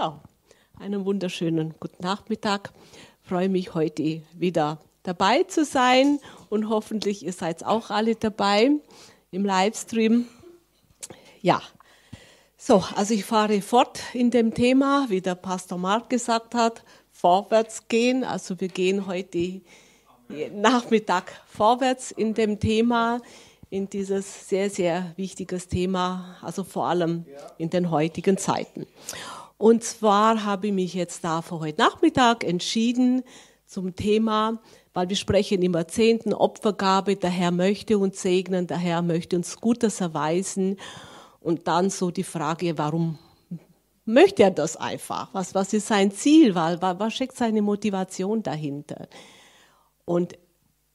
So, einen wunderschönen guten Nachmittag. Ich freue mich heute wieder dabei zu sein und hoffentlich ihr seid auch alle dabei im Livestream. Ja, so, also ich fahre fort in dem Thema, wie der Pastor Mark gesagt hat, vorwärts gehen. Also wir gehen heute Nachmittag vorwärts in dem Thema, in dieses sehr, sehr wichtiges Thema, also vor allem in den heutigen Zeiten. Und zwar habe ich mich jetzt da für heute Nachmittag entschieden zum Thema, weil wir sprechen immer Zehnten, Opfergabe, der Herr möchte uns segnen, der Herr möchte uns Gutes erweisen. Und dann so die Frage, warum möchte er das einfach? Was, was ist sein Ziel? Was, was steckt seine Motivation dahinter? Und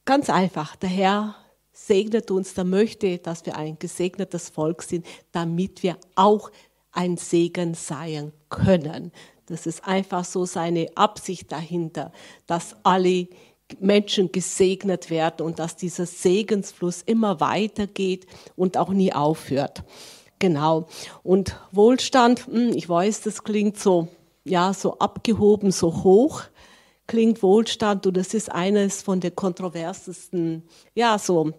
ganz einfach, der Herr segnet uns, der möchte, dass wir ein gesegnetes Volk sind, damit wir auch ein Segen sein können. Das ist einfach so seine Absicht dahinter, dass alle Menschen gesegnet werden und dass dieser Segensfluss immer weitergeht und auch nie aufhört. Genau. Und Wohlstand, hm, ich weiß, das klingt so, ja, so abgehoben, so hoch klingt Wohlstand und das ist eines von den kontroversesten, ja, so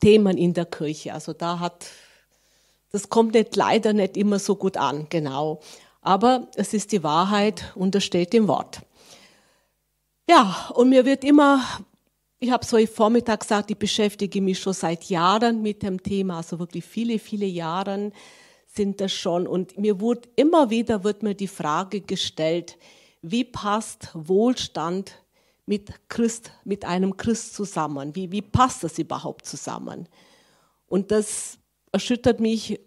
Themen in der Kirche. Also da hat das kommt nicht, leider nicht immer so gut an, genau. Aber es ist die Wahrheit und das steht im Wort. Ja, und mir wird immer, ich habe so heute Vormittag gesagt, ich beschäftige mich schon seit Jahren mit dem Thema, also wirklich viele, viele Jahre sind das schon. Und mir wurde immer wieder wird mir die Frage gestellt, wie passt Wohlstand mit Christ, mit einem Christ zusammen? Wie, wie passt das überhaupt zusammen? Und das erschüttert mich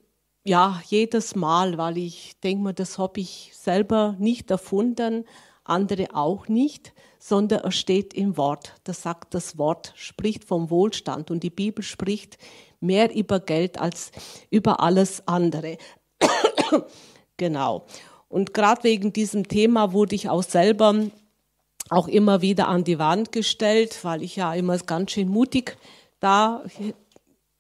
ja jedes Mal, weil ich denke mir, das habe ich selber nicht erfunden, andere auch nicht, sondern es steht im Wort. Das sagt das Wort, spricht vom Wohlstand und die Bibel spricht mehr über Geld als über alles andere. genau. Und gerade wegen diesem Thema wurde ich auch selber auch immer wieder an die Wand gestellt, weil ich ja immer ganz schön mutig da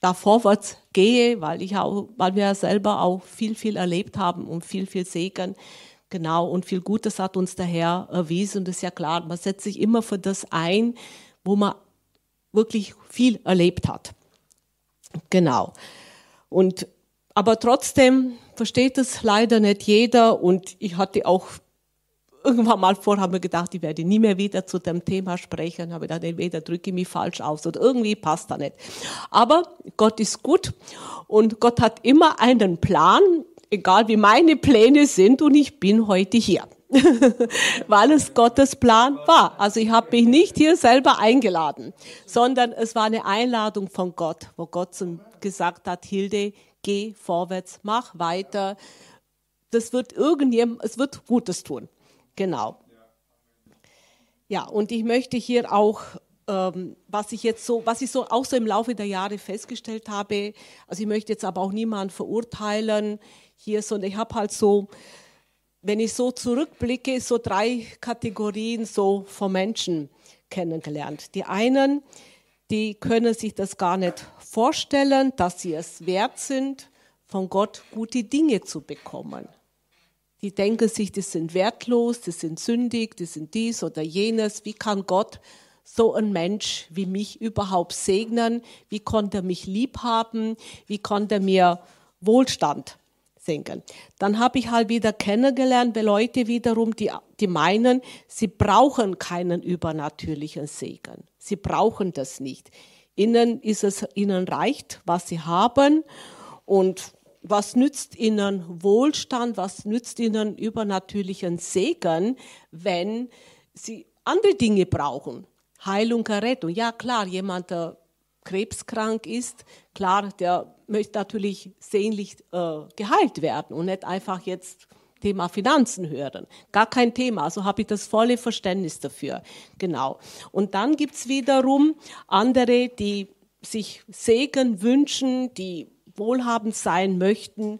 da vorwärts gehe, weil ich auch, weil wir ja selber auch viel, viel erlebt haben und viel, viel Segen. Genau, und viel Gutes hat uns der Herr erwiesen. Und das ist ja klar, man setzt sich immer für das ein, wo man wirklich viel erlebt hat. Genau. Und, aber trotzdem versteht es leider nicht jeder. Und ich hatte auch irgendwann mal vor, haben wir gedacht, ich werde nie mehr wieder zu dem Thema sprechen. Habe gedacht, entweder drücke ich mich falsch aus oder irgendwie passt da nicht. Aber Gott ist gut und Gott hat immer einen Plan, egal wie meine Pläne sind und ich bin heute hier. weil es Gottes Plan war. Also ich habe mich nicht hier selber eingeladen, sondern es war eine Einladung von Gott, wo Gott gesagt hat, Hilde, geh vorwärts, mach weiter. Das wird irgendjemand, es wird Gutes tun. Genau. Ja, und ich möchte hier auch, ähm, was ich jetzt so, was ich so auch so im Laufe der Jahre festgestellt habe, also ich möchte jetzt aber auch niemanden verurteilen hier, sondern ich habe halt so, wenn ich so zurückblicke, so drei Kategorien so von Menschen kennengelernt. Die einen, die können sich das gar nicht vorstellen, dass sie es wert sind, von Gott gute Dinge zu bekommen die denken sich, die sind wertlos, die sind sündig, die sind dies oder jenes. Wie kann Gott so ein Mensch wie mich überhaupt segnen? Wie konnte er mich lieb haben? Wie konnte er mir Wohlstand senken? Dann habe ich halt wieder kennengelernt bei Leute wiederum, die, die meinen, sie brauchen keinen übernatürlichen Segen. Sie brauchen das nicht. Ihnen ist es, ihnen reicht, was sie haben und was nützt ihnen Wohlstand, was nützt ihnen übernatürlichen Segen, wenn sie andere Dinge brauchen? Heilung, Errettung. Ja, klar, jemand, der krebskrank ist, klar, der möchte natürlich sehnlich äh, geheilt werden und nicht einfach jetzt Thema Finanzen hören. Gar kein Thema. Also habe ich das volle Verständnis dafür. Genau. Und dann gibt's wiederum andere, die sich Segen wünschen, die wohlhabend sein möchten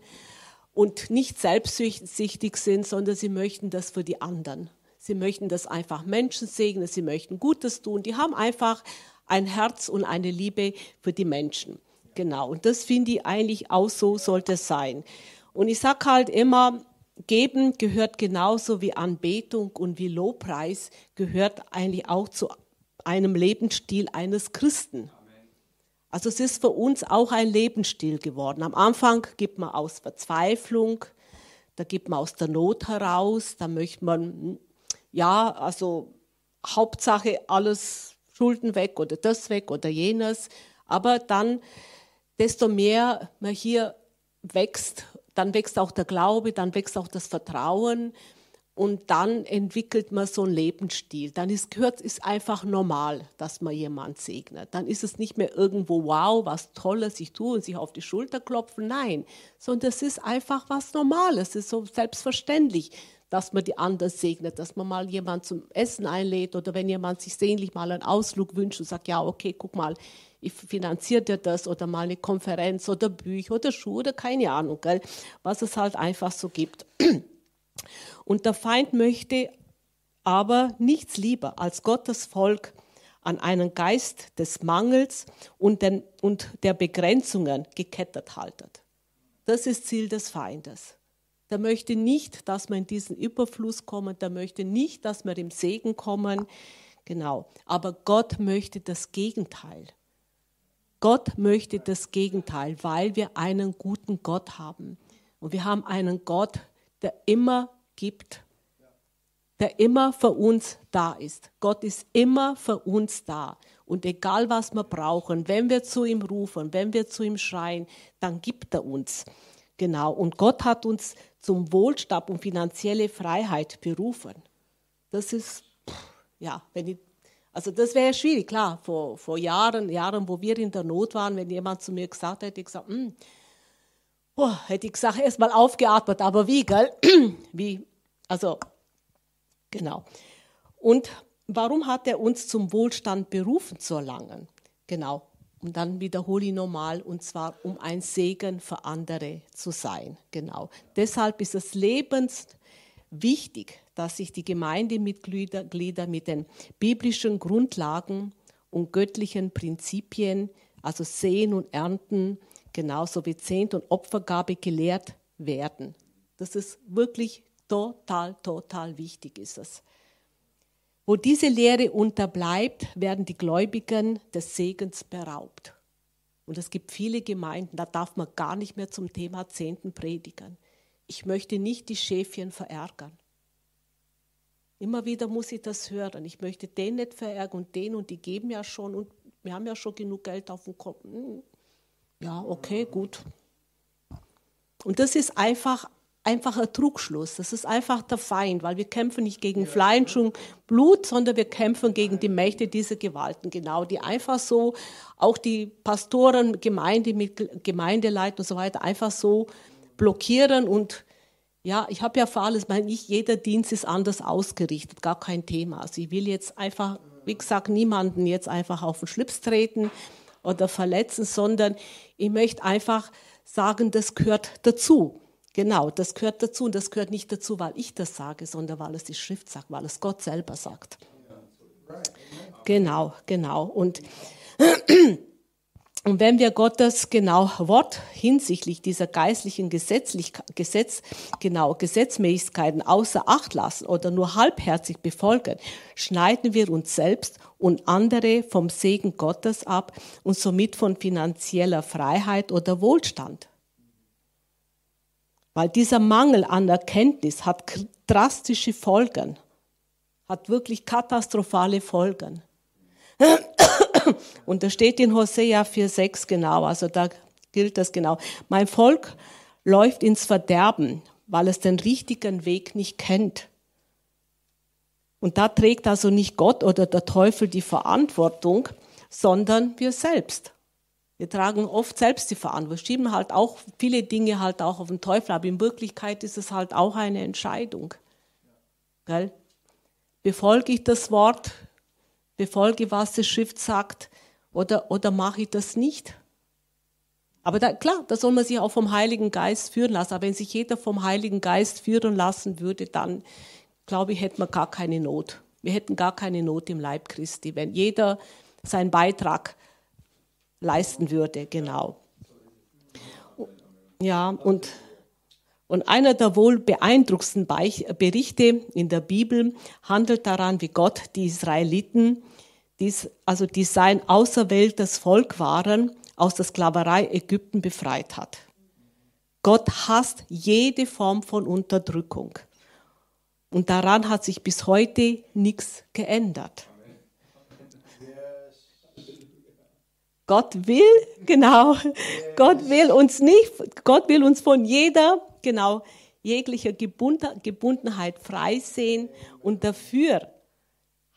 und nicht selbstsüchtig sind, sondern sie möchten das für die anderen. Sie möchten das einfach Menschen segnen, sie möchten Gutes tun. Die haben einfach ein Herz und eine Liebe für die Menschen. Genau. Und das finde ich eigentlich auch so sollte es sein. Und ich sage halt immer, Geben gehört genauso wie Anbetung und wie Lobpreis gehört eigentlich auch zu einem Lebensstil eines Christen. Also es ist für uns auch ein Lebensstil geworden. Am Anfang gibt man aus Verzweiflung, da gibt man aus der Not heraus, da möchte man, ja, also Hauptsache alles Schulden weg oder das weg oder jenes. Aber dann, desto mehr man hier wächst, dann wächst auch der Glaube, dann wächst auch das Vertrauen und dann entwickelt man so einen Lebensstil. Dann ist, gehört, ist einfach normal, dass man jemand segnet. Dann ist es nicht mehr irgendwo, wow, was Tolles ich tue und sich auf die Schulter klopfen. Nein, sondern es ist einfach was Normales. Es ist so selbstverständlich, dass man die anderen segnet, dass man mal jemand zum Essen einlädt oder wenn jemand sich sehnlich mal einen Ausflug wünscht und sagt, ja, okay, guck mal, ich finanziere dir das oder mal eine Konferenz oder Bücher oder Schuhe oder keine Ahnung, gell? was es halt einfach so gibt. Und der Feind möchte aber nichts lieber als Gottes Volk an einen Geist des Mangels und, den, und der Begrenzungen gekettet haltet. Das ist Ziel des Feindes. Der möchte nicht, dass wir in diesen Überfluss kommen, der möchte nicht, dass wir im Segen kommen. Genau. Aber Gott möchte das Gegenteil. Gott möchte das Gegenteil, weil wir einen guten Gott haben. Und wir haben einen Gott, der immer gibt, der immer für uns da ist. Gott ist immer für uns da. Und egal was wir brauchen, wenn wir zu ihm rufen, wenn wir zu ihm schreien, dann gibt er uns. Genau. Und Gott hat uns zum Wohlstand und finanzielle Freiheit berufen. Das ist, ja, wenn ich also das wäre schwierig, klar. Vor, vor Jahren, Jahren, wo wir in der Not waren, wenn jemand zu mir gesagt hätte, ich gesagt, hm, oh, hätte ich gesagt, erst mal aufgeatmet, aber wie, gell? wie, also, genau. Und warum hat er uns zum Wohlstand berufen zu erlangen? Genau. Und dann wiederhole ich nochmal, und zwar um ein Segen für andere zu sein. Genau. Deshalb ist es lebens wichtig, dass sich die Gemeindemitglieder mit den biblischen Grundlagen und göttlichen Prinzipien, also Sehen und Ernten, genauso wie Zehnt und Opfergabe gelehrt werden. Das ist wirklich total, total wichtig ist es. Wo diese Lehre unterbleibt, werden die Gläubigen des Segens beraubt. Und es gibt viele Gemeinden, da darf man gar nicht mehr zum Thema Zehnten predigen. Ich möchte nicht die Schäfchen verärgern. Immer wieder muss ich das hören. Ich möchte den nicht verärgern und den und die geben ja schon und wir haben ja schon genug Geld auf dem Kopf. Ja, okay, gut. Und das ist einfach, einfach ein Trugschluss. Das ist einfach der Feind, weil wir kämpfen nicht gegen Fleisch und Blut, sondern wir kämpfen gegen die Mächte dieser Gewalten, genau, die einfach so, auch die Pastoren, Gemeinde mit und so weiter, einfach so blockieren und ja, ich habe ja für alles, mein, nicht jeder Dienst ist anders ausgerichtet, gar kein Thema. Also ich will jetzt einfach, wie gesagt, niemanden jetzt einfach auf den Schlips treten oder verletzen, sondern ich möchte einfach sagen, das gehört dazu. Genau, das gehört dazu und das gehört nicht dazu, weil ich das sage, sondern weil es die Schrift sagt, weil es Gott selber sagt. Genau, genau. Und und wenn wir Gottes genau Wort hinsichtlich dieser geistlichen Gesetzlich Gesetz, genau Gesetzmäßigkeiten außer Acht lassen oder nur halbherzig befolgen, schneiden wir uns selbst und andere vom Segen Gottes ab und somit von finanzieller Freiheit oder Wohlstand. Weil dieser Mangel an Erkenntnis hat drastische Folgen, hat wirklich katastrophale Folgen. Und da steht in Hosea 4,6 genau, also da gilt das genau. Mein Volk läuft ins Verderben, weil es den richtigen Weg nicht kennt. Und da trägt also nicht Gott oder der Teufel die Verantwortung, sondern wir selbst. Wir tragen oft selbst die Verantwortung, schieben halt auch viele Dinge halt auch auf den Teufel, aber in Wirklichkeit ist es halt auch eine Entscheidung. Gell? Befolge ich das Wort befolge, was die Schrift sagt, oder, oder mache ich das nicht? Aber da, klar, da soll man sich auch vom Heiligen Geist führen lassen. Aber wenn sich jeder vom Heiligen Geist führen lassen würde, dann glaube ich, hätten wir gar keine Not. Wir hätten gar keine Not im Leib Christi, wenn jeder seinen Beitrag leisten würde, genau. Ja, und Und einer der wohl beeindruckendsten Berichte in der Bibel handelt daran, wie Gott die Israeliten, also die sein auserwähltes Volk waren, aus der Sklaverei Ägypten befreit hat. Gott hasst jede Form von Unterdrückung. Und daran hat sich bis heute nichts geändert. Gott will, genau, Gott will uns nicht, Gott will uns von jeder, genau, jeglicher Gebundenheit freisehen und dafür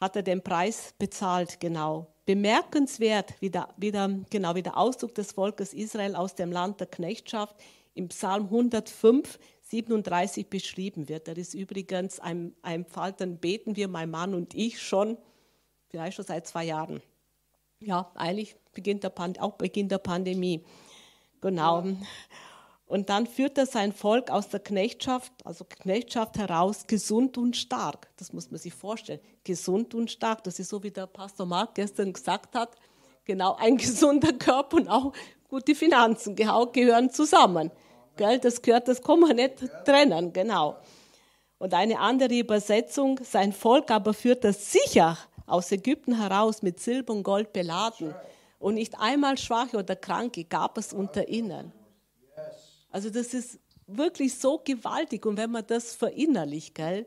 hat er den Preis bezahlt, genau. Bemerkenswert, wie der, wie der, genau, wie der Ausdruck des Volkes Israel aus dem Land der Knechtschaft im Psalm 105, 37 beschrieben wird. Das ist übrigens ein, ein Fall, dann beten wir, mein Mann und ich, schon, vielleicht schon seit zwei Jahren. Ja, eigentlich beginnt der Pand auch Beginn der Pandemie. Genau. Und dann führt er sein Volk aus der Knechtschaft, also Knechtschaft heraus, gesund und stark. Das muss man sich vorstellen. Gesund und stark. Das ist so, wie der Pastor Mark gestern gesagt hat. Genau, ein gesunder Körper und auch gute Finanzen gehören zusammen. Gell? Das gehört, das kann man nicht trennen, genau. Und eine andere Übersetzung, sein Volk aber führt das sicher aus Ägypten heraus mit Silber und Gold beladen. Und nicht einmal Schwache oder Kranke gab es unter ihnen. Also das ist wirklich so gewaltig. Und wenn man das verinnerlicht, gell,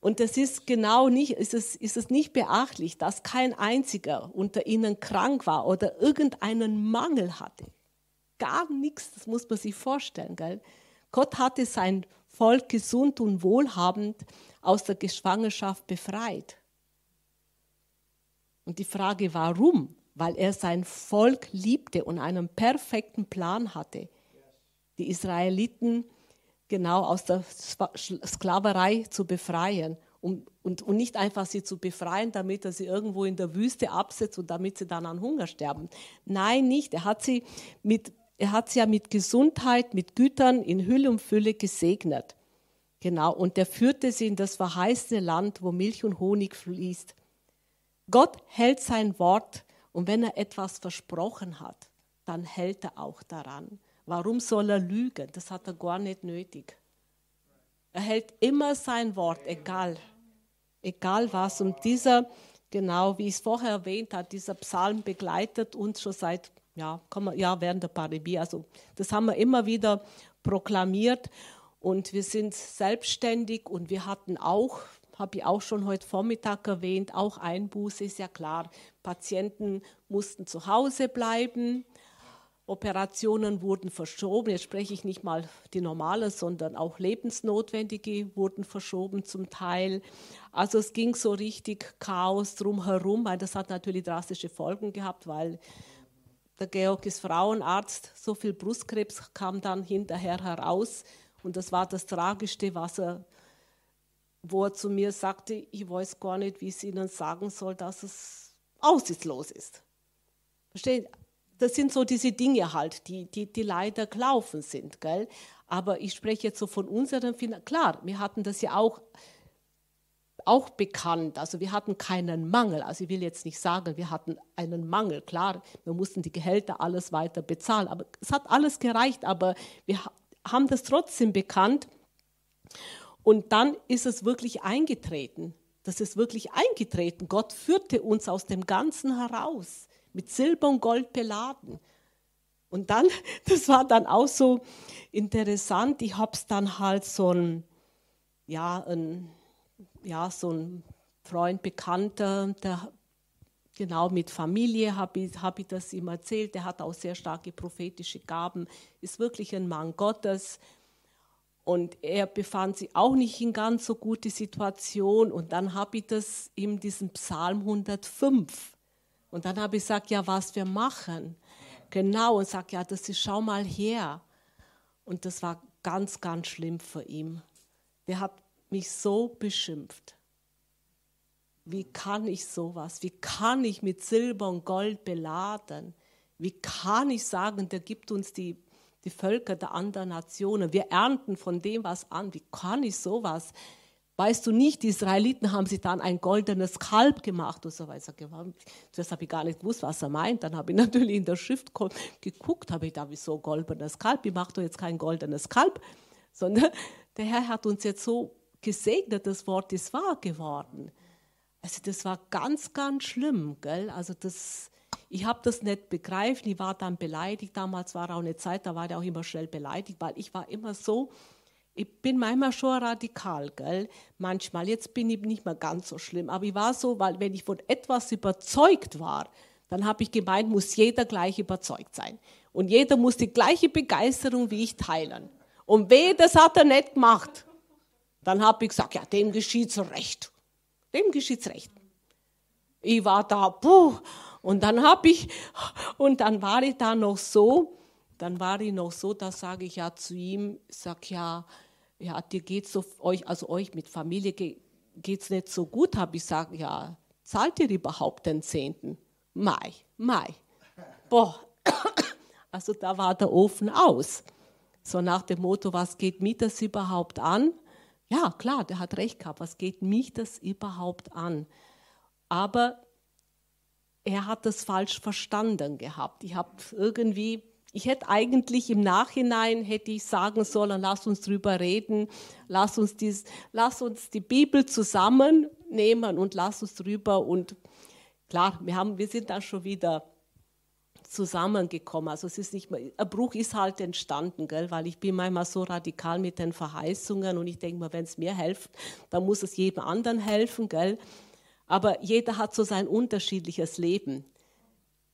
und das ist genau nicht, ist es, ist es nicht beachtlich, dass kein einziger unter ihnen krank war oder irgendeinen Mangel hatte. Gar nichts, das muss man sich vorstellen. Gell? Gott hatte sein Volk gesund und wohlhabend aus der Geschwangerschaft befreit. Und die Frage, warum? Weil er sein Volk liebte und einen perfekten Plan hatte, die Israeliten genau aus der Sklaverei zu befreien. Um, und, und nicht einfach sie zu befreien, damit er sie irgendwo in der Wüste absetzt und damit sie dann an Hunger sterben. Nein, nicht. Er hat sie, mit, er hat sie ja mit Gesundheit, mit Gütern in Hülle und Fülle gesegnet. Genau. Und er führte sie in das verheißene Land, wo Milch und Honig fließt. Gott hält sein Wort und wenn er etwas versprochen hat, dann hält er auch daran. Warum soll er lügen? Das hat er gar nicht nötig. Er hält immer sein Wort, egal, egal was. Und dieser, genau wie ich es vorher erwähnt habe, dieser Psalm begleitet uns schon seit, ja, man, ja während der Pandemie. Also das haben wir immer wieder proklamiert. Und wir sind selbstständig und wir hatten auch habe ich auch schon heute Vormittag erwähnt, auch Einbuße ist ja klar. Patienten mussten zu Hause bleiben, Operationen wurden verschoben. Jetzt spreche ich nicht mal die normale, sondern auch lebensnotwendige wurden verschoben zum Teil. Also es ging so richtig Chaos drumherum, das hat natürlich drastische Folgen gehabt, weil der Georg ist Frauenarzt, so viel Brustkrebs kam dann hinterher heraus. Und das war das Tragischste, was er wo er zu mir sagte, ich weiß gar nicht, wie ich Ihnen sagen soll, dass es aussichtslos ist. Verstehen? Das sind so diese Dinge halt, die, die, die leider gelaufen sind. Gell? Aber ich spreche jetzt so von unseren Finanzen. Klar, wir hatten das ja auch, auch bekannt. Also wir hatten keinen Mangel. Also ich will jetzt nicht sagen, wir hatten einen Mangel. Klar, wir mussten die Gehälter alles weiter bezahlen. Aber es hat alles gereicht. Aber wir haben das trotzdem bekannt. Und dann ist es wirklich eingetreten. Das ist wirklich eingetreten. Gott führte uns aus dem Ganzen heraus, mit Silber und Gold beladen. Und dann, das war dann auch so interessant. Ich habe es dann halt so ein, ja, ein, ja, so ein Freund, Bekannter, der genau mit Familie habe ich, hab ich das ihm erzählt. Der hat auch sehr starke prophetische Gaben, ist wirklich ein Mann Gottes, und er befand sich auch nicht in ganz so gute Situation. Und dann habe ich das ihm diesen Psalm 105. Und dann habe ich gesagt, ja, was wir machen. Genau, und sagt, ja, das ist, schau mal her. Und das war ganz, ganz schlimm für ihn. Der hat mich so beschimpft. Wie kann ich sowas? Wie kann ich mit Silber und Gold beladen? Wie kann ich sagen, der gibt uns die die Völker der anderen Nationen. Wir ernten von dem was an. Wie kann ich sowas? Weißt du nicht, die Israeliten haben sich dann ein goldenes Kalb gemacht und so weiter. Das habe ich gar nicht gewusst, was er meint. Dann habe ich natürlich in der Schrift geguckt, habe ich da, wieso goldenes Kalb? Ich mache doch jetzt kein goldenes Kalb, sondern der Herr hat uns jetzt so gesegnet, das Wort ist wahr geworden. Also das war ganz, ganz schlimm, gell? Also das, ich habe das nicht begreifen, ich war dann beleidigt. Damals war auch eine Zeit, da war ich auch immer schnell beleidigt, weil ich war immer so, ich bin manchmal schon radikal, gell? Manchmal, jetzt bin ich nicht mehr ganz so schlimm, aber ich war so, weil wenn ich von etwas überzeugt war, dann habe ich gemeint, muss jeder gleich überzeugt sein. Und jeder muss die gleiche Begeisterung wie ich teilen. Und weh, das hat er nicht gemacht. Dann habe ich gesagt, ja, dem geschieht's recht. Dem geschieht's recht. Ich war da, puh, und dann habe ich, und dann war ich da noch so, dann war ich noch so, da sage ich ja zu ihm, sag ja, ja, dir geht's so, euch, also euch mit Familie geht's nicht so gut, habe ich gesagt, ja, zahlt ihr überhaupt den Zehnten? Mai, Mai. Boah, also da war der Ofen aus. So nach dem Motto, was geht mich das überhaupt an? Ja, klar, der hat recht gehabt, was geht mich das überhaupt an? Aber er hat das falsch verstanden gehabt. Ich habe irgendwie ich hätte eigentlich im Nachhinein hätte ich sagen sollen, lass uns drüber reden, lass uns, dies, lass uns die Bibel zusammennehmen und lass uns drüber und klar, wir, haben, wir sind dann schon wieder zusammengekommen. Also es ist nicht mehr, ein Bruch ist halt entstanden, gell? weil ich bin manchmal so radikal mit den Verheißungen und ich denke mir, wenn es mir hilft, dann muss es jedem anderen helfen. Gell? Aber jeder hat so sein unterschiedliches Leben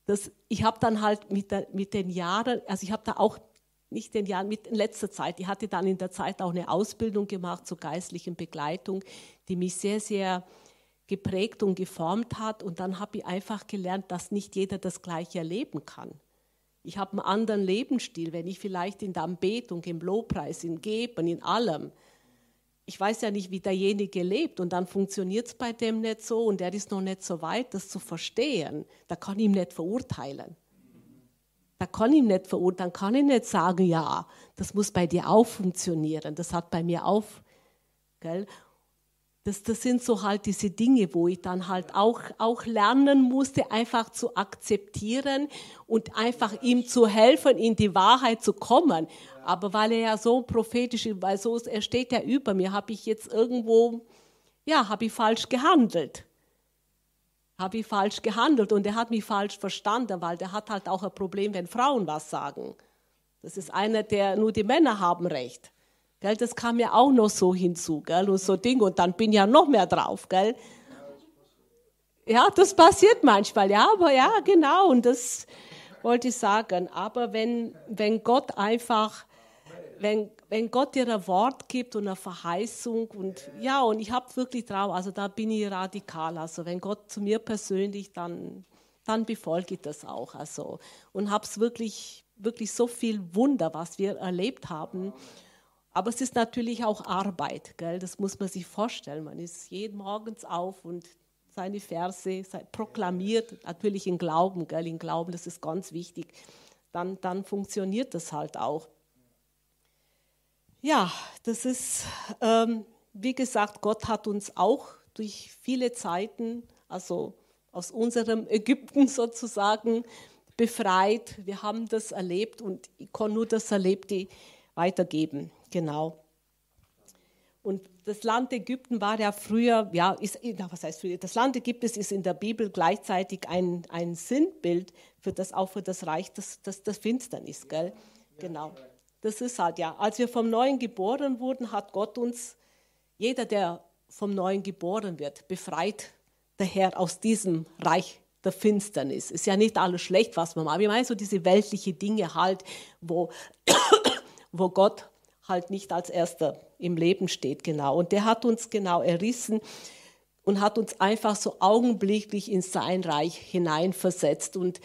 das, ich habe dann halt mit, der, mit den Jahren, also ich habe da auch nicht den Jahren, mit in letzter Zeit, ich hatte dann in der Zeit auch eine Ausbildung gemacht zur geistlichen Begleitung, die mich sehr, sehr geprägt und geformt hat. Und dann habe ich einfach gelernt, dass nicht jeder das Gleiche erleben kann. Ich habe einen anderen Lebensstil, wenn ich vielleicht in der Anbetung, im Lobpreis, im Geben, in allem ich weiß ja nicht, wie derjenige lebt und dann funktioniert es bei dem nicht so und der ist noch nicht so weit, das zu verstehen. Da kann ich ihn nicht verurteilen. Da kann ich ihn nicht verurteilen, kann ich nicht sagen, ja, das muss bei dir auch funktionieren, das hat bei mir auch. Gell? Das, das sind so halt diese Dinge, wo ich dann halt auch, auch lernen musste, einfach zu akzeptieren und einfach ihm zu helfen, in die Wahrheit zu kommen. Aber weil er ja so prophetisch ist, weil so, er steht ja über mir, habe ich jetzt irgendwo, ja, habe ich falsch gehandelt. Habe ich falsch gehandelt und er hat mich falsch verstanden, weil der hat halt auch ein Problem, wenn Frauen was sagen. Das ist einer, der nur die Männer haben Recht. Gell, das kam ja auch noch so hinzu, gell, und so Ding, und dann bin ja noch mehr drauf, gell. Ja, das passiert manchmal, ja, aber ja, genau, und das wollte ich sagen. Aber wenn, wenn Gott einfach, wenn, wenn Gott dir ein Wort gibt und eine Verheißung und ja, und ich habe wirklich drauf, also da bin ich radikal, also wenn Gott zu mir persönlich, dann, dann befolge ich das auch, also und habe es wirklich, wirklich so viel Wunder, was wir erlebt haben. Aber es ist natürlich auch Arbeit, gell? das muss man sich vorstellen. Man ist jeden Morgens auf und seine Verse proklamiert, natürlich in Glauben, gell? in Glauben, das ist ganz wichtig. Dann, dann funktioniert das halt auch. Ja, das ist, ähm, wie gesagt, Gott hat uns auch durch viele Zeiten, also aus unserem Ägypten sozusagen, befreit. Wir haben das erlebt und ich kann nur das Erlebte weitergeben. Genau. Und das Land Ägypten war ja früher, ja, ist, was heißt früher? Das Land Ägypten ist in der Bibel gleichzeitig ein, ein Sinnbild für das, auch für das Reich das, das, das Finsternis, gell? Genau. Das ist halt ja. Als wir vom Neuen geboren wurden, hat Gott uns, jeder, der vom Neuen geboren wird, befreit der Herr aus diesem Reich der Finsternis. Ist ja nicht alles schlecht, was man macht. Ich meine so diese weltlichen Dinge halt, wo, wo Gott halt nicht als erster im Leben steht, genau. Und der hat uns genau errissen und hat uns einfach so augenblicklich in sein Reich hineinversetzt. Und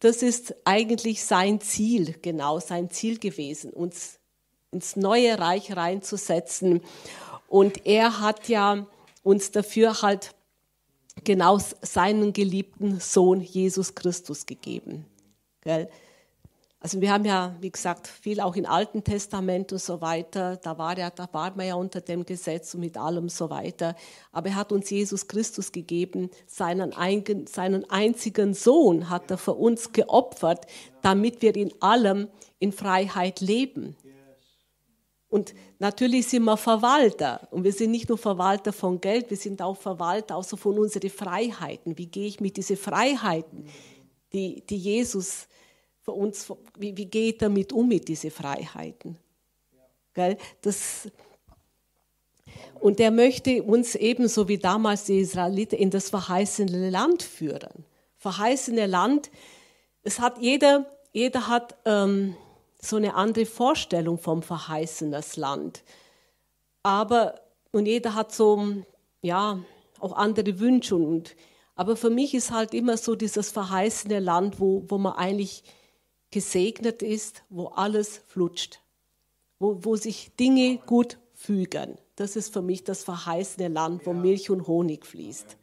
das ist eigentlich sein Ziel, genau sein Ziel gewesen, uns ins neue Reich reinzusetzen. Und er hat ja uns dafür halt genau seinen geliebten Sohn Jesus Christus gegeben. Gell? Also wir haben ja, wie gesagt, viel auch im Alten Testament und so weiter. Da war, ja, da war man ja unter dem Gesetz und mit allem so weiter. Aber er hat uns Jesus Christus gegeben, seinen, ein, seinen einzigen Sohn hat er für uns geopfert, damit wir in allem in Freiheit leben. Und natürlich sind wir Verwalter. Und wir sind nicht nur Verwalter von Geld, wir sind auch Verwalter also von unseren Freiheiten. Wie gehe ich mit diesen Freiheiten, die, die Jesus für uns, wie, wie geht er mit um mit diesen Freiheiten? Gell? Das, und er möchte uns ebenso wie damals die Israeliten in das verheißene Land führen. Verheißene Land, es hat jeder, jeder hat ähm, so eine andere Vorstellung vom verheißenes Land. Aber, und jeder hat so, ja, auch andere Wünsche. Und, aber für mich ist halt immer so dieses verheißene Land, wo, wo man eigentlich gesegnet ist, wo alles flutscht, wo, wo sich Dinge gut fügen. Das ist für mich das verheißene Land, wo Milch und Honig fließt.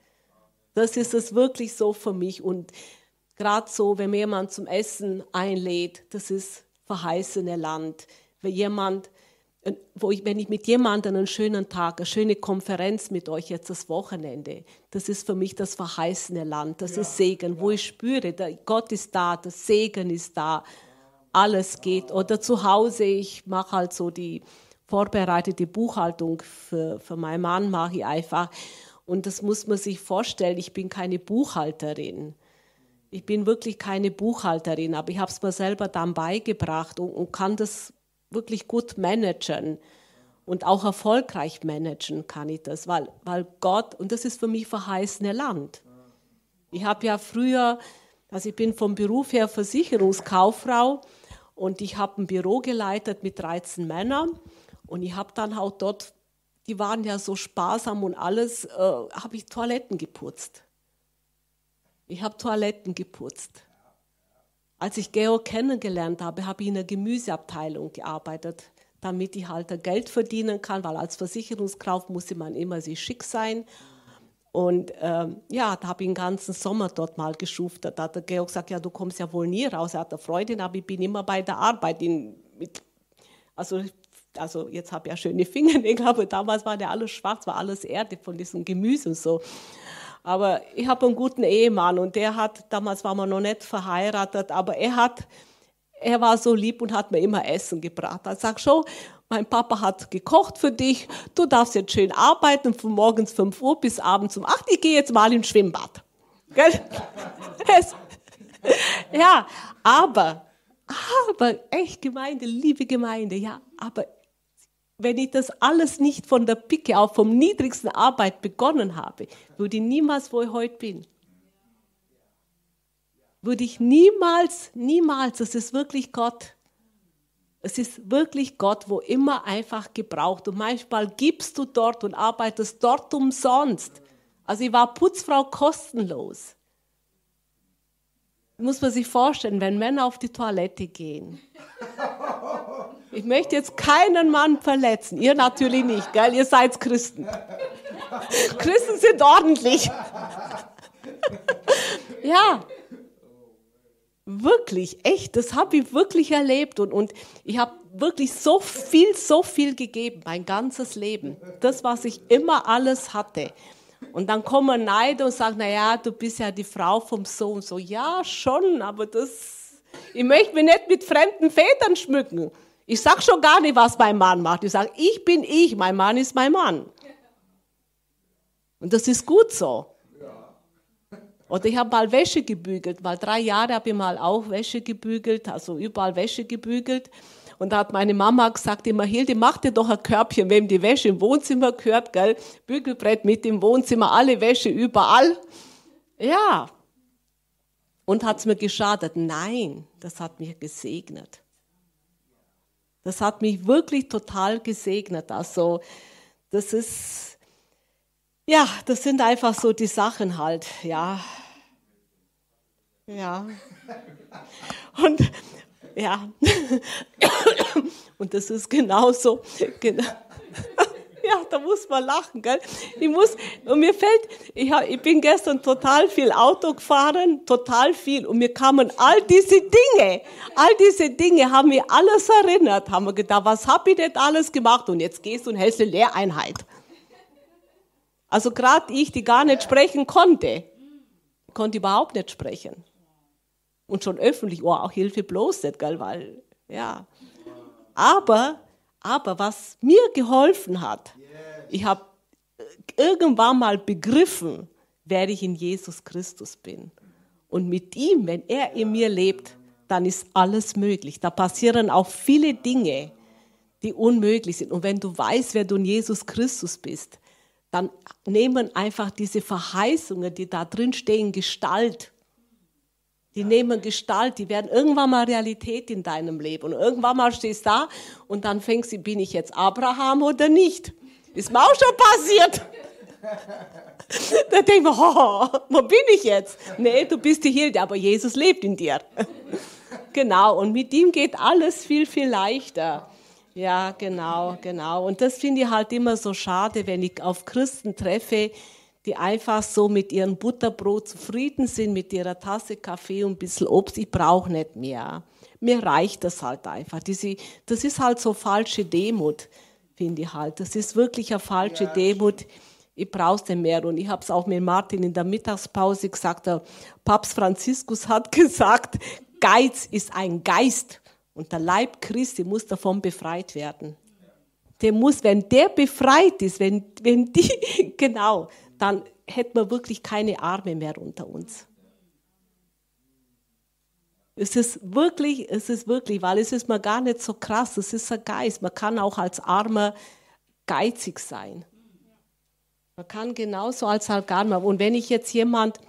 Das ist es wirklich so für mich. Und gerade so, wenn mir jemand zum Essen einlädt, das ist verheißene Land. Wenn jemand wo ich, wenn ich mit jemandem einen schönen Tag, eine schöne Konferenz mit euch jetzt das Wochenende, das ist für mich das verheißene Land, das ja. ist Segen, wo ich spüre, Gott ist da, das Segen ist da, alles geht. Oder zu Hause, ich mache halt so die vorbereitete Buchhaltung für, für meinen Mann, mache ich einfach. Und das muss man sich vorstellen, ich bin keine Buchhalterin. Ich bin wirklich keine Buchhalterin, aber ich habe es mir selber dann beigebracht und, und kann das wirklich gut managen und auch erfolgreich managen kann ich das, weil, weil Gott, und das ist für mich verheißene Land. Ich habe ja früher, also ich bin vom Beruf her Versicherungskauffrau und ich habe ein Büro geleitet mit 13 Männern und ich habe dann auch dort, die waren ja so sparsam und alles, äh, habe ich Toiletten geputzt. Ich habe Toiletten geputzt. Als ich Georg kennengelernt habe, habe ich in der Gemüseabteilung gearbeitet, damit ich halt Geld verdienen kann, weil als Versicherungskraft musste man immer sich schick sein. Und ähm, ja, da habe ich den ganzen Sommer dort mal geschuftet. Da hat der Georg gesagt, ja, du kommst ja wohl nie raus. Er hat eine Freundin, aber ich bin immer bei der Arbeit. In, mit, also, also jetzt habe ich ja schöne Fingernägel, aber damals war der alles schwarz, war alles Erde von diesem Gemüse und so. Aber ich habe einen guten Ehemann und der hat, damals waren wir noch nicht verheiratet, aber er hat, er war so lieb und hat mir immer Essen gebracht. Er sagt schon, mein Papa hat gekocht für dich, du darfst jetzt schön arbeiten von morgens 5 Uhr bis abends um 8, ich gehe jetzt mal ins Schwimmbad. Gell? ja, aber, aber echt Gemeinde, liebe Gemeinde, ja, aber wenn ich das alles nicht von der Picke auf, vom niedrigsten Arbeit begonnen habe, würde ich niemals, wo ich heute bin. Würde ich niemals, niemals, das ist wirklich Gott. Es ist wirklich Gott, wo immer einfach gebraucht. Und manchmal gibst du dort und arbeitest dort umsonst. Also ich war Putzfrau kostenlos. Muss man sich vorstellen, wenn Männer auf die Toilette gehen. Ich möchte jetzt keinen Mann verletzen. Ihr natürlich nicht, gell? Ihr seid Christen. Christen sind ordentlich. ja. Wirklich, echt, das habe ich wirklich erlebt und, und ich habe wirklich so viel, so viel gegeben, mein ganzes Leben. Das, was ich immer alles hatte. Und dann kommen Neider und sagen, naja, du bist ja die Frau vom Sohn. So, ja, schon, aber das, ich möchte mich nicht mit fremden Vätern schmücken. Ich sag schon gar nicht, was mein Mann macht. Ich sage, ich bin ich, mein Mann ist mein Mann. Und das ist gut so. Oder ich habe mal Wäsche gebügelt, mal drei Jahre habe ich mal auch Wäsche gebügelt, also überall Wäsche gebügelt. Und da hat meine Mama gesagt, immer Hilde, mach dir doch ein Körbchen, wem die Wäsche im Wohnzimmer gehört, gell? Bügelbrett mit im Wohnzimmer, alle Wäsche überall. Ja. Und hat es mir geschadet? Nein, das hat mich gesegnet. Das hat mich wirklich total gesegnet. Also, das ist, ja, das sind einfach so die Sachen halt, ja. Ja. Und, ja. Und das ist genauso, genau. Ja, da muss man lachen, gell? Ich muss, und mir fällt, ich, hab, ich bin gestern total viel Auto gefahren, total viel, und mir kamen all diese Dinge, all diese Dinge haben mir alles erinnert, haben wir gedacht, was hab ich denn alles gemacht? Und jetzt gehst du und hältst eine Lehreinheit. Also gerade ich, die gar nicht sprechen konnte, konnte überhaupt nicht sprechen. Und schon öffentlich, oh, auch Hilfe bloß nicht, gell, weil, ja. Aber, aber was mir geholfen hat, ich habe irgendwann mal begriffen, wer ich in Jesus Christus bin. Und mit ihm, wenn er in mir lebt, dann ist alles möglich. Da passieren auch viele Dinge, die unmöglich sind. Und wenn du weißt, wer du in Jesus Christus bist, dann nehmen einfach diese Verheißungen, die da drin stehen, Gestalt. Die nehmen Gestalt, die werden irgendwann mal Realität in deinem Leben. Und irgendwann mal stehst du da und dann fängst du, bin ich jetzt Abraham oder nicht? Ist mir auch schon passiert. da denkt man, oh, wo bin ich jetzt? Nee, du bist die Hilde, aber Jesus lebt in dir. genau, und mit ihm geht alles viel, viel leichter. Ja, genau, genau. Und das finde ich halt immer so schade, wenn ich auf Christen treffe, die einfach so mit ihrem Butterbrot zufrieden sind, mit ihrer Tasse Kaffee und ein bisschen Obst. Ich brauche nicht mehr. Mir reicht das halt einfach. Diese, das ist halt so falsche Demut, finde ich halt. Das ist wirklich eine falsche ja. Demut. Ich brauche nicht mehr. Und ich habe es auch mit Martin in der Mittagspause gesagt. Der Papst Franziskus hat gesagt, Geiz ist ein Geist. Und der Leib Christi muss davon befreit werden. Der muss, wenn der befreit ist, wenn, wenn die, genau, dann hätten wir wirklich keine Arme mehr unter uns. Es ist wirklich, es ist wirklich, weil es ist mal gar nicht so krass, es ist ein Geist. Man kann auch als Armer geizig sein. Man kann genauso als Armer. Und wenn ich jetzt jemand,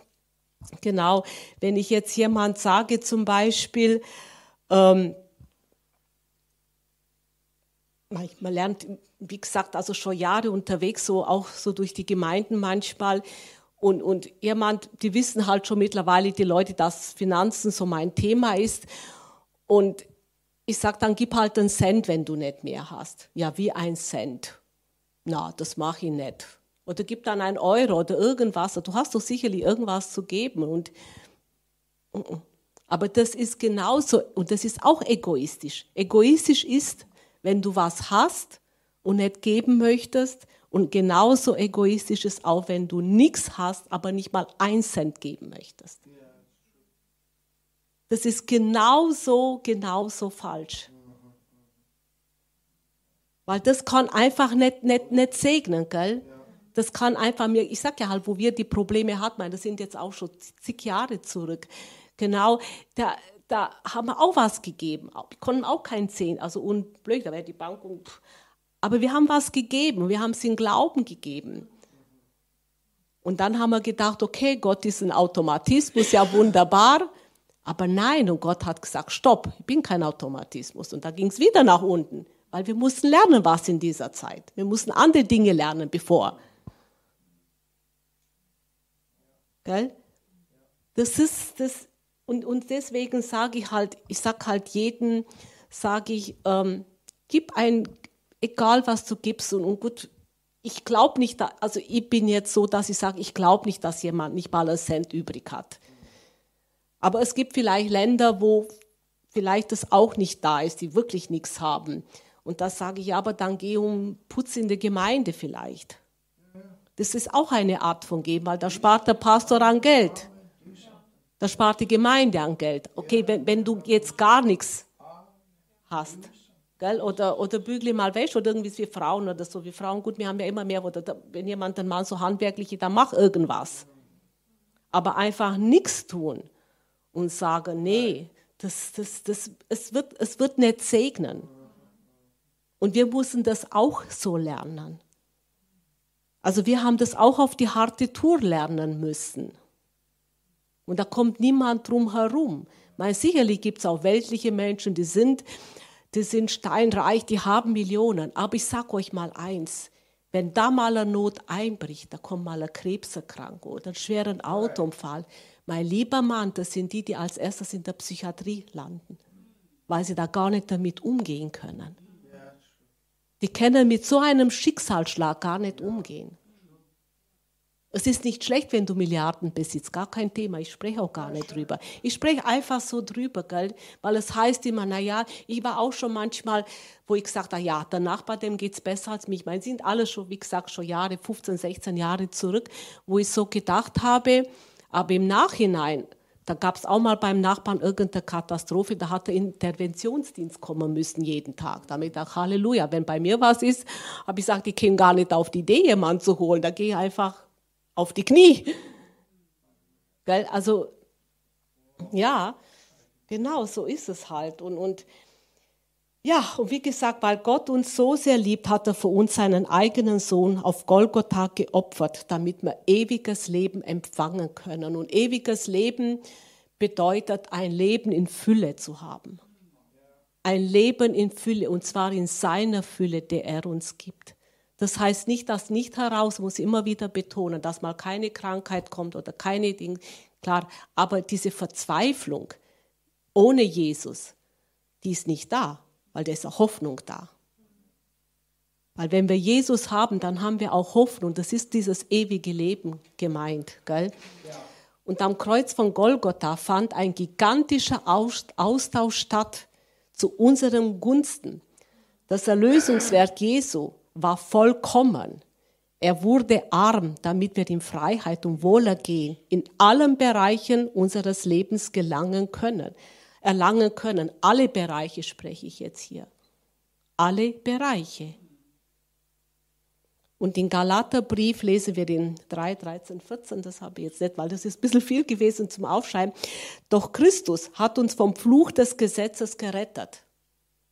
genau, wenn ich jetzt jemand sage zum ähm, man lernt, wie gesagt, also schon Jahre unterwegs, so auch so durch die Gemeinden manchmal. Und, und jemand, die wissen halt schon mittlerweile, die Leute, dass Finanzen so mein Thema ist. Und ich sage dann, gib halt einen Cent, wenn du nicht mehr hast. Ja, wie ein Cent. Na, das mache ich nicht. Oder gib dann einen Euro oder irgendwas. Du hast doch sicherlich irgendwas zu geben. Und, aber das ist genauso, und das ist auch egoistisch. Egoistisch ist, wenn du was hast und nicht geben möchtest. Und genauso egoistisch ist auch, wenn du nichts hast, aber nicht mal ein Cent geben möchtest. Das ist genauso, genauso falsch. Weil das kann einfach nicht, nicht, nicht segnen, gell? Das kann einfach mir, ich sag ja halt, wo wir die Probleme hatten, das sind jetzt auch schon zig Jahre zurück. Genau, da, da haben wir auch was gegeben. Wir konnten auch kein Zehn, also unblöd, da wäre die Bank und, aber wir haben was gegeben, wir haben es in Glauben gegeben. Und dann haben wir gedacht, okay, Gott ist ein Automatismus, ja wunderbar. Aber nein, und Gott hat gesagt, stopp, ich bin kein Automatismus. Und da ging es wieder nach unten, weil wir mussten lernen was in dieser Zeit. Wir mussten andere Dinge lernen, bevor. Gell? Das ist, das, und, und deswegen sage ich halt, ich sage halt jedem, sage ich, ähm, gib ein, egal was du gibst und, und gut, ich glaube nicht, also ich bin jetzt so, dass ich sage, ich glaube nicht, dass jemand nicht mal einen Cent übrig hat. Aber es gibt vielleicht Länder, wo vielleicht das auch nicht da ist, die wirklich nichts haben. Und da sage ich, aber dann geh um Putz in der Gemeinde vielleicht. Das ist auch eine Art von Geben, weil da spart der Pastor an Geld. Da spart die Gemeinde an Geld. Okay, wenn, wenn du jetzt gar nichts hast. Gell? Oder, oder bügle mal wäsch oder irgendwie wie Frauen oder so. Wie Frauen, gut, wir haben ja immer mehr. Oder da, wenn jemand dann mal so handwerklich, dann mach irgendwas. Aber einfach nichts tun und sagen, nee, das, das, das, es, wird, es wird nicht segnen. Und wir müssen das auch so lernen. Also wir haben das auch auf die harte Tour lernen müssen. Und da kommt niemand drum herum. Meine, sicherlich gibt es auch weltliche Menschen, die sind, die sind steinreich, die haben Millionen. Aber ich sage euch mal eins, wenn da mal eine Not einbricht, da kommt mal eine Krebserkrankung oder einen schweren Autounfall, mein lieber Mann, das sind die, die als erstes in der Psychiatrie landen, weil sie da gar nicht damit umgehen können. Die können mit so einem Schicksalsschlag gar nicht umgehen. Es ist nicht schlecht, wenn du Milliarden besitzt, gar kein Thema. Ich spreche auch gar nicht drüber. Ich spreche einfach so drüber, gell? weil es heißt immer, na ja, ich war auch schon manchmal, wo ich gesagt habe, ja, der Nachbar, dem geht's besser als mich. Meine, sind alle schon, wie gesagt, schon Jahre, 15, 16 Jahre zurück, wo ich so gedacht habe. Aber im Nachhinein, da gab es auch mal beim Nachbarn irgendeine Katastrophe, da hat der Interventionsdienst kommen müssen jeden Tag. Damit auch Halleluja. Wenn bei mir was ist, habe ich gesagt, ich käme gar nicht auf die Idee, jemanden zu holen. Da gehe ich einfach auf die Knie. Gell? Also, ja, genau, so ist es halt. Und, und ja, und wie gesagt, weil Gott uns so sehr liebt, hat er für uns seinen eigenen Sohn auf Golgotha geopfert, damit wir ewiges Leben empfangen können. Und ewiges Leben bedeutet, ein Leben in Fülle zu haben. Ein Leben in Fülle, und zwar in seiner Fülle, der er uns gibt. Das heißt nicht, dass nicht heraus, muss immer wieder betonen, dass mal keine Krankheit kommt oder keine Dinge, klar, aber diese Verzweiflung ohne Jesus, die ist nicht da, weil da ist auch Hoffnung da. Weil wenn wir Jesus haben, dann haben wir auch Hoffnung. Das ist dieses ewige Leben gemeint. Gell? Und am Kreuz von Golgotha fand ein gigantischer Austausch statt zu unseren Gunsten. Das Erlösungswerk Jesu war vollkommen. Er wurde arm, damit wir in Freiheit und Wohlergehen in allen Bereichen unseres Lebens gelangen können, erlangen können. Alle Bereiche spreche ich jetzt hier. Alle Bereiche. Und in Galaterbrief lesen wir den 3, 13, 14, das habe ich jetzt nicht, weil das ist ein bisschen viel gewesen zum Aufschreiben. Doch Christus hat uns vom Fluch des Gesetzes gerettet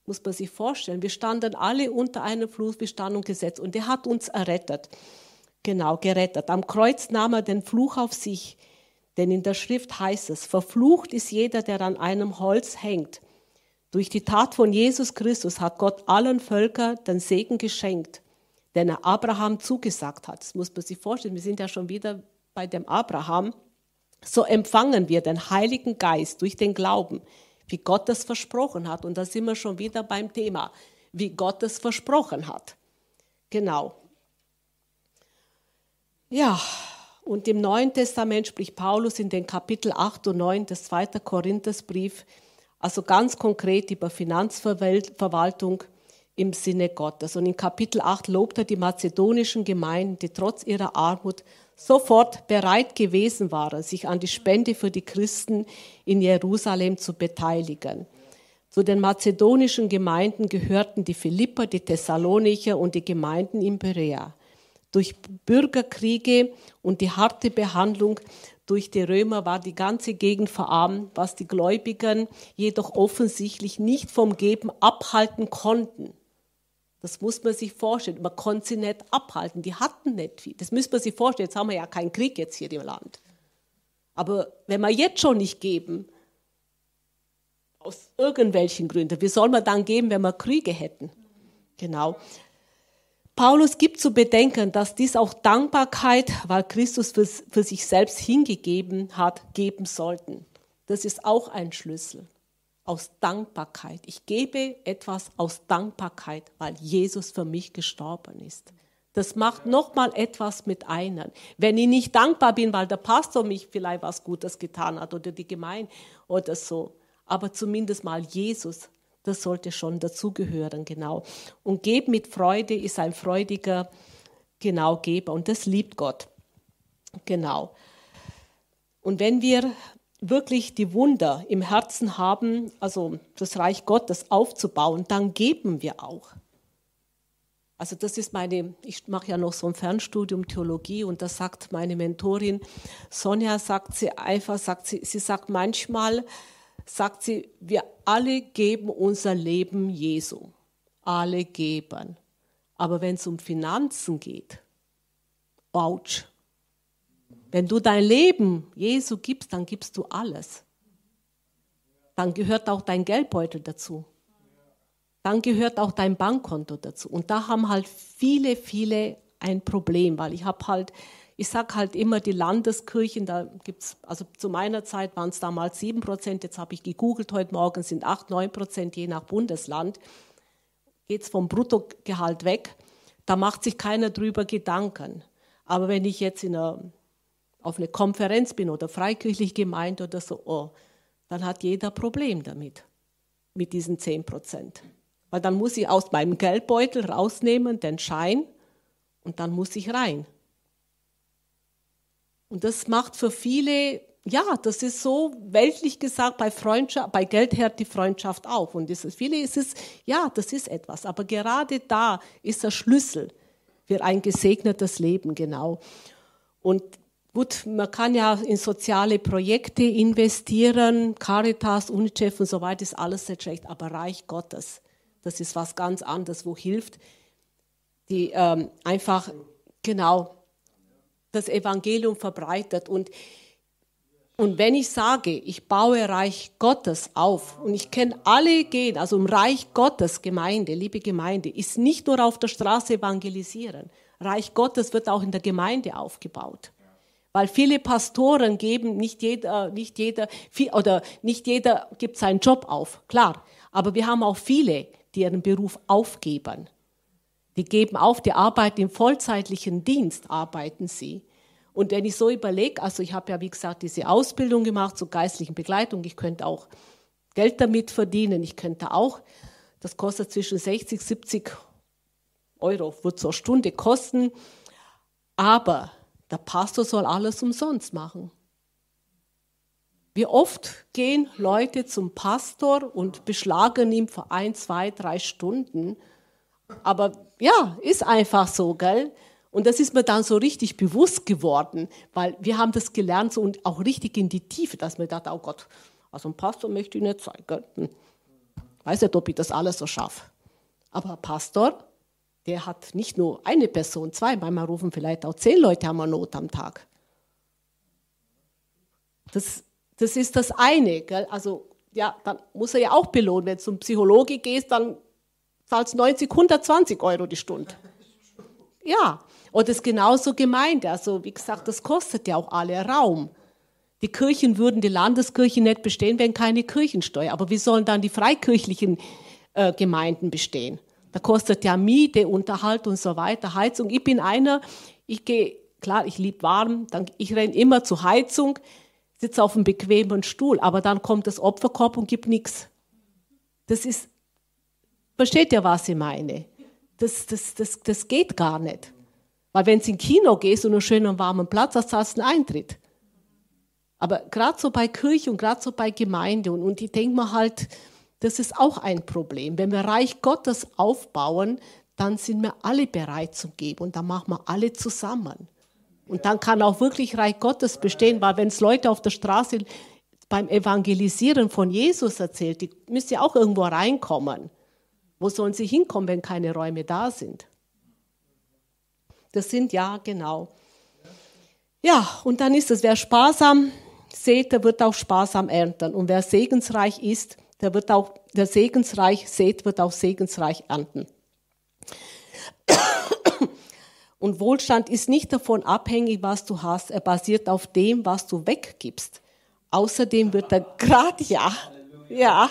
muss man sich vorstellen. Wir standen alle unter einem Fluch, wir standen im Gesetz und er hat uns errettet. Genau, gerettet. Am Kreuz nahm er den Fluch auf sich, denn in der Schrift heißt es, verflucht ist jeder, der an einem Holz hängt. Durch die Tat von Jesus Christus hat Gott allen Völkern den Segen geschenkt, den er Abraham zugesagt hat. Das muss man sich vorstellen. Wir sind ja schon wieder bei dem Abraham. So empfangen wir den Heiligen Geist durch den Glauben wie Gott es versprochen hat. Und da sind wir schon wieder beim Thema, wie Gott es versprochen hat. Genau. Ja, und im Neuen Testament spricht Paulus in den Kapitel 8 und 9 des 2. Korinthersbrief, also ganz konkret über Finanzverwaltung im Sinne Gottes. Und in Kapitel 8 lobt er die mazedonischen Gemeinden, die trotz ihrer Armut sofort bereit gewesen waren, sich an die Spende für die Christen in Jerusalem zu beteiligen. Zu den mazedonischen Gemeinden gehörten die Philipper, die Thessalonicher und die Gemeinden in Berea. Durch Bürgerkriege und die harte Behandlung durch die Römer war die ganze Gegend verarmt, was die Gläubigen jedoch offensichtlich nicht vom Geben abhalten konnten. Das muss man sich vorstellen. Man konnte sie nicht abhalten. Die hatten nicht viel. Das müsste man sich vorstellen. Jetzt haben wir ja keinen Krieg jetzt hier im Land. Aber wenn wir jetzt schon nicht geben, aus irgendwelchen Gründen, wie soll man dann geben, wenn wir Kriege hätten? Genau. Paulus gibt zu bedenken, dass dies auch Dankbarkeit, weil Christus für, für sich selbst hingegeben hat, geben sollten. Das ist auch ein Schlüssel aus Dankbarkeit. Ich gebe etwas aus Dankbarkeit, weil Jesus für mich gestorben ist. Das macht nochmal etwas mit einem. Wenn ich nicht dankbar bin, weil der Pastor mich vielleicht was Gutes getan hat oder die Gemeinde oder so, aber zumindest mal Jesus, das sollte schon dazugehören, genau. Und geben mit Freude ist ein freudiger, genau, Geber und das liebt Gott. Genau. Und wenn wir wirklich die Wunder im Herzen haben, also das Reich Gottes aufzubauen, dann geben wir auch. Also das ist meine, ich mache ja noch so ein Fernstudium Theologie und da sagt meine Mentorin Sonja, sagt sie einfach, sagt sie, sie sagt manchmal, sagt sie, wir alle geben unser Leben Jesu. Alle geben. Aber wenn es um Finanzen geht, ouch, wenn du dein Leben Jesu gibst, dann gibst du alles. Dann gehört auch dein Geldbeutel dazu. Dann gehört auch dein Bankkonto dazu. Und da haben halt viele, viele ein Problem, weil ich habe halt, ich sage halt immer, die Landeskirchen, da gibt es, also zu meiner Zeit waren es damals sieben Prozent, jetzt habe ich gegoogelt heute Morgen, sind acht, neun Prozent je nach Bundesland geht es vom Bruttogehalt weg. Da macht sich keiner drüber Gedanken. Aber wenn ich jetzt in einer, auf eine Konferenz bin oder freikirchlich gemeint oder so, oh, dann hat jeder Problem damit, mit diesen 10 Prozent. Weil dann muss ich aus meinem Geldbeutel rausnehmen den Schein und dann muss ich rein. Und das macht für viele, ja, das ist so weltlich gesagt, bei Freundschaft, bei Geld hört die Freundschaft auf. Und ist, viele ist es, ja, das ist etwas. Aber gerade da ist der Schlüssel für ein gesegnetes Leben, genau. Und gut, man kann ja in soziale Projekte investieren, Caritas, UNICEF und so weiter, ist alles sehr schlecht. Aber Reich Gottes, das ist was ganz anderes, wo hilft, die ähm, einfach, genau, das Evangelium verbreitet. Und, und wenn ich sage, ich baue Reich Gottes auf und ich kenne alle gehen, also im Reich Gottes Gemeinde, liebe Gemeinde, ist nicht nur auf der Straße evangelisieren. Reich Gottes wird auch in der Gemeinde aufgebaut. Weil viele Pastoren geben, nicht jeder, nicht jeder, oder nicht jeder gibt seinen Job auf, klar. Aber wir haben auch viele, die ihren Beruf aufgeben. Die geben auf, die arbeiten im vollzeitlichen Dienst, arbeiten sie. Und wenn ich so überlege, also ich habe ja, wie gesagt, diese Ausbildung gemacht zur geistlichen Begleitung, ich könnte auch Geld damit verdienen, ich könnte auch, das kostet zwischen 60, 70 Euro, wird zur Stunde kosten, aber der Pastor soll alles umsonst machen. Wie oft gehen Leute zum Pastor und beschlagen ihm für ein, zwei, drei Stunden aber ja, ist einfach so, gell? Und das ist mir dann so richtig bewusst geworden, weil wir haben das gelernt so und auch richtig in die Tiefe, dass man dachte, oh Gott, also ein Pastor möchte ich nicht sein. Gell? Hm. Weiß nicht, ob ich das alles so schaffe. Aber Pastor, der hat nicht nur eine Person, zwei, manchmal rufen vielleicht auch zehn Leute haben Not am Tag. Das, das ist das eine. Gell? Also ja, dann muss er ja auch belohnen. Wenn du zum Psychologe gehst, dann zahlst 90, 120 Euro die Stunde. Ja, und das ist genauso gemeint. Also, wie gesagt, das kostet ja auch alle Raum. Die Kirchen würden, die Landeskirchen nicht bestehen, wenn keine Kirchensteuer. Aber wie sollen dann die freikirchlichen äh, Gemeinden bestehen? Da kostet ja Miete, Unterhalt und so weiter, Heizung. Ich bin einer, ich gehe, klar, ich liebe warm, dann, ich renne immer zur Heizung, sitze auf einem bequemen Stuhl, aber dann kommt das Opferkorb und gibt nichts. Das ist Versteht ihr, was ich meine? Das, das, das, das geht gar nicht. Weil wenn du ins Kino gehst und einen schönen warmen Platz hast, hast du einen Eintritt. Aber gerade so bei Kirche und gerade so bei Gemeinde und, und ich denke mir halt, das ist auch ein Problem. Wenn wir Reich Gottes aufbauen, dann sind wir alle bereit zu geben und dann machen wir alle zusammen. Und dann kann auch wirklich Reich Gottes bestehen, weil wenn es Leute auf der Straße beim Evangelisieren von Jesus erzählt, die müssen ja auch irgendwo reinkommen. Wo sollen sie hinkommen, wenn keine Räume da sind? Das sind ja genau. Ja, und dann ist es, wer sparsam sät, der wird auch sparsam ernten. Und wer segensreich ist, der wird auch, der segensreich sät, wird auch segensreich ernten. Und Wohlstand ist nicht davon abhängig, was du hast. Er basiert auf dem, was du weggibst. Außerdem wird er gerade, ja, ja,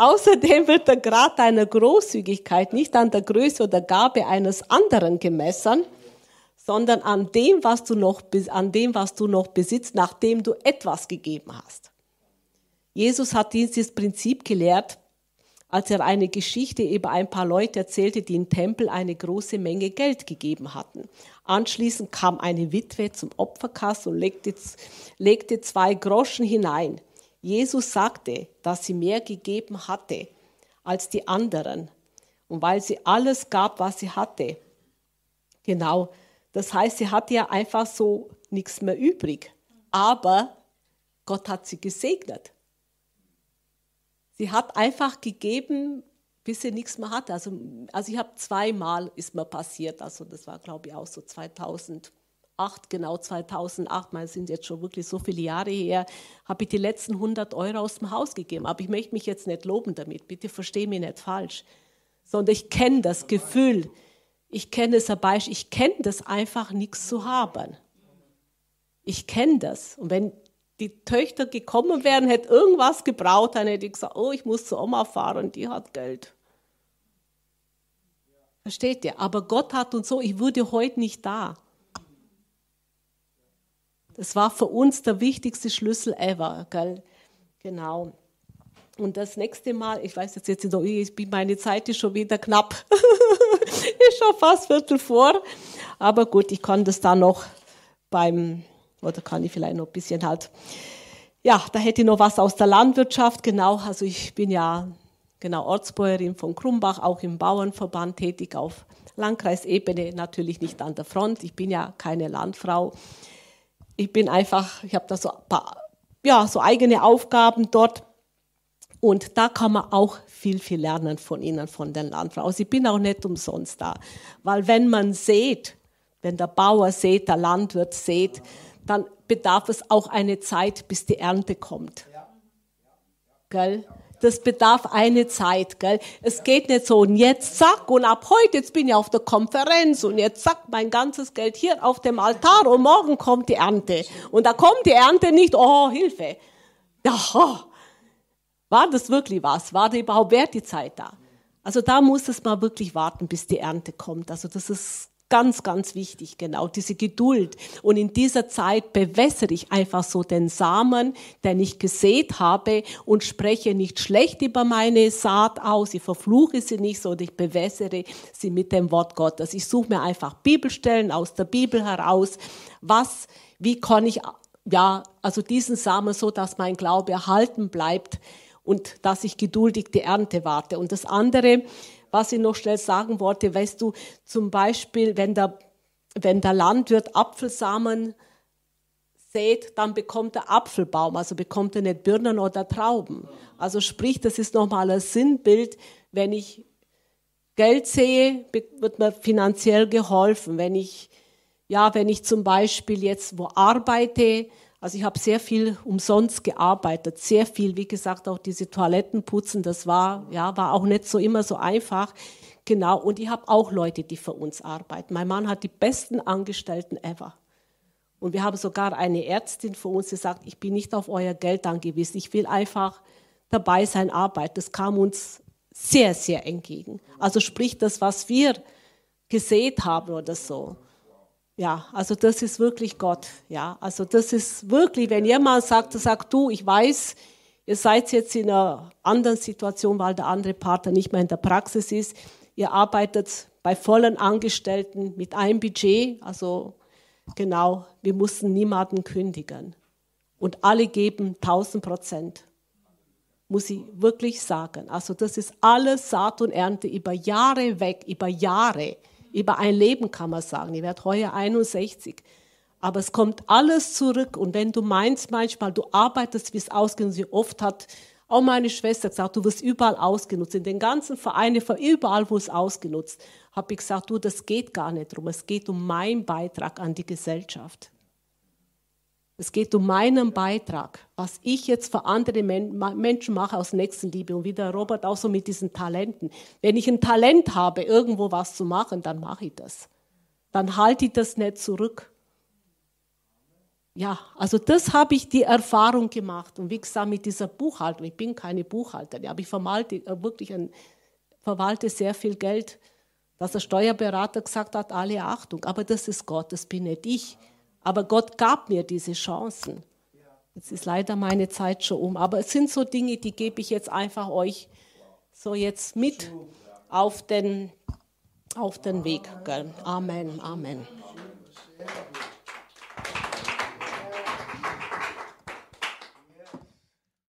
Außerdem wird der Grad deiner Großzügigkeit nicht an der Größe oder Gabe eines anderen gemessen, sondern an dem, was du noch, an dem, was du noch besitzt, nachdem du etwas gegeben hast. Jesus hat dieses Prinzip gelehrt, als er eine Geschichte über ein paar Leute erzählte, die im Tempel eine große Menge Geld gegeben hatten. Anschließend kam eine Witwe zum Opferkasten und legte, legte zwei Groschen hinein. Jesus sagte, dass sie mehr gegeben hatte als die anderen. Und weil sie alles gab, was sie hatte. Genau. Das heißt, sie hatte ja einfach so nichts mehr übrig. Aber Gott hat sie gesegnet. Sie hat einfach gegeben, bis sie nichts mehr hatte. Also, also ich habe zweimal ist mir passiert. Also das war, glaube ich, auch so 2000 2008, genau 2008, mal sind jetzt schon wirklich so viele Jahre her, habe ich die letzten 100 Euro aus dem Haus gegeben. Aber ich möchte mich jetzt nicht loben damit, bitte verstehe mich nicht falsch, sondern ich kenne das Gefühl, ich kenne es dabei, ich kenne das einfach, nichts zu haben. Ich kenne das. Und wenn die Töchter gekommen wären, hätte irgendwas gebraucht, dann hätte ich gesagt, oh, ich muss zur Oma fahren, die hat Geld. Versteht ihr? Aber Gott hat uns so, ich würde heute nicht da. Das war für uns der wichtigste Schlüssel ever. Gell? Genau. Und das nächste Mal, ich weiß jetzt jetzt noch, ich bin, meine Zeit ist schon wieder knapp. ist schon fast Viertel vor. Aber gut, ich kann das da noch beim, oder kann ich vielleicht noch ein bisschen halt, ja, da hätte ich noch was aus der Landwirtschaft, genau. Also ich bin ja, genau, Ortsbäuerin von Krumbach, auch im Bauernverband tätig auf Landkreisebene, natürlich nicht an der Front. Ich bin ja keine Landfrau. Ich bin einfach, ich habe da so ein paar, ja, so eigene Aufgaben dort und da kann man auch viel, viel lernen von ihnen, von den Landfrauen. Also ich bin auch nicht umsonst da. Weil wenn man sieht, wenn der Bauer sieht, der Landwirt sieht, dann bedarf es auch eine Zeit, bis die Ernte kommt. Gell? Das bedarf eine Zeit, gell? Es geht nicht so, und jetzt zack, und ab heute, jetzt bin ich auf der Konferenz, und jetzt zack, mein ganzes Geld hier auf dem Altar, und morgen kommt die Ernte. Und da kommt die Ernte nicht, oh, Hilfe. Ja, war das wirklich was? War da überhaupt wert die Zeit da? Also da muss es mal wirklich warten, bis die Ernte kommt. Also das ist ganz, ganz wichtig, genau, diese Geduld. Und in dieser Zeit bewässere ich einfach so den Samen, den ich gesät habe und spreche nicht schlecht über meine Saat aus. Ich verfluche sie nicht, sondern ich bewässere sie mit dem Wort Gottes. Ich suche mir einfach Bibelstellen aus der Bibel heraus. Was, wie kann ich, ja, also diesen Samen so, dass mein Glaube erhalten bleibt und dass ich geduldig die Ernte warte. Und das andere, was ich noch schnell sagen wollte, weißt du, zum Beispiel, wenn der, wenn der Landwirt Apfelsamen sät, dann bekommt er Apfelbaum, also bekommt er nicht Birnen oder Trauben. Also sprich, das ist nochmal ein Sinnbild, wenn ich Geld sehe, wird mir finanziell geholfen. Wenn ich, ja, wenn ich zum Beispiel jetzt wo arbeite, also ich habe sehr viel umsonst gearbeitet, sehr viel, wie gesagt, auch diese Toiletten putzen, das war, ja, war auch nicht so immer so einfach. Genau, und ich habe auch Leute, die für uns arbeiten. Mein Mann hat die besten Angestellten ever. Und wir haben sogar eine Ärztin für uns, die sagt, ich bin nicht auf euer Geld angewiesen, ich will einfach dabei sein, arbeiten. Das kam uns sehr, sehr entgegen. Also sprich das, was wir gesät haben oder so. Ja, also das ist wirklich Gott. Ja, also das ist wirklich, wenn jemand sagt, sagt du, ich weiß, ihr seid jetzt in einer anderen Situation, weil der andere Partner nicht mehr in der Praxis ist. Ihr arbeitet bei vollen Angestellten mit einem Budget, also genau, wir mussten niemanden kündigen. Und alle geben 1000 Prozent. Muss ich wirklich sagen. Also das ist alles Saat und Ernte über Jahre weg, über Jahre über ein Leben kann man sagen. Ich werde heuer 61. Aber es kommt alles zurück. Und wenn du meinst manchmal, du arbeitest, wie es ausgenutzt wird, oft hat auch meine Schwester gesagt, du wirst überall ausgenutzt. In den ganzen Vereinen, überall, wo es ausgenutzt, habe ich gesagt, du, das geht gar nicht drum. Es geht um meinen Beitrag an die Gesellschaft. Es geht um meinen Beitrag, was ich jetzt für andere Menschen mache aus Nächstenliebe und wie der Robert auch so mit diesen Talenten. Wenn ich ein Talent habe, irgendwo was zu machen, dann mache ich das. Dann halte ich das nicht zurück. Ja, also das habe ich die Erfahrung gemacht. Und wie gesagt, mit dieser Buchhaltung, ich bin keine Buchhalterin, aber ich verwalte äh, wirklich ein, verwalte sehr viel Geld, dass der Steuerberater gesagt hat, alle Achtung. Aber das ist Gott, das bin nicht ich. Aber Gott gab mir diese Chancen. Jetzt ist leider meine Zeit schon um. Aber es sind so Dinge, die gebe ich jetzt einfach euch so jetzt mit auf den, auf den Weg. Amen, Amen.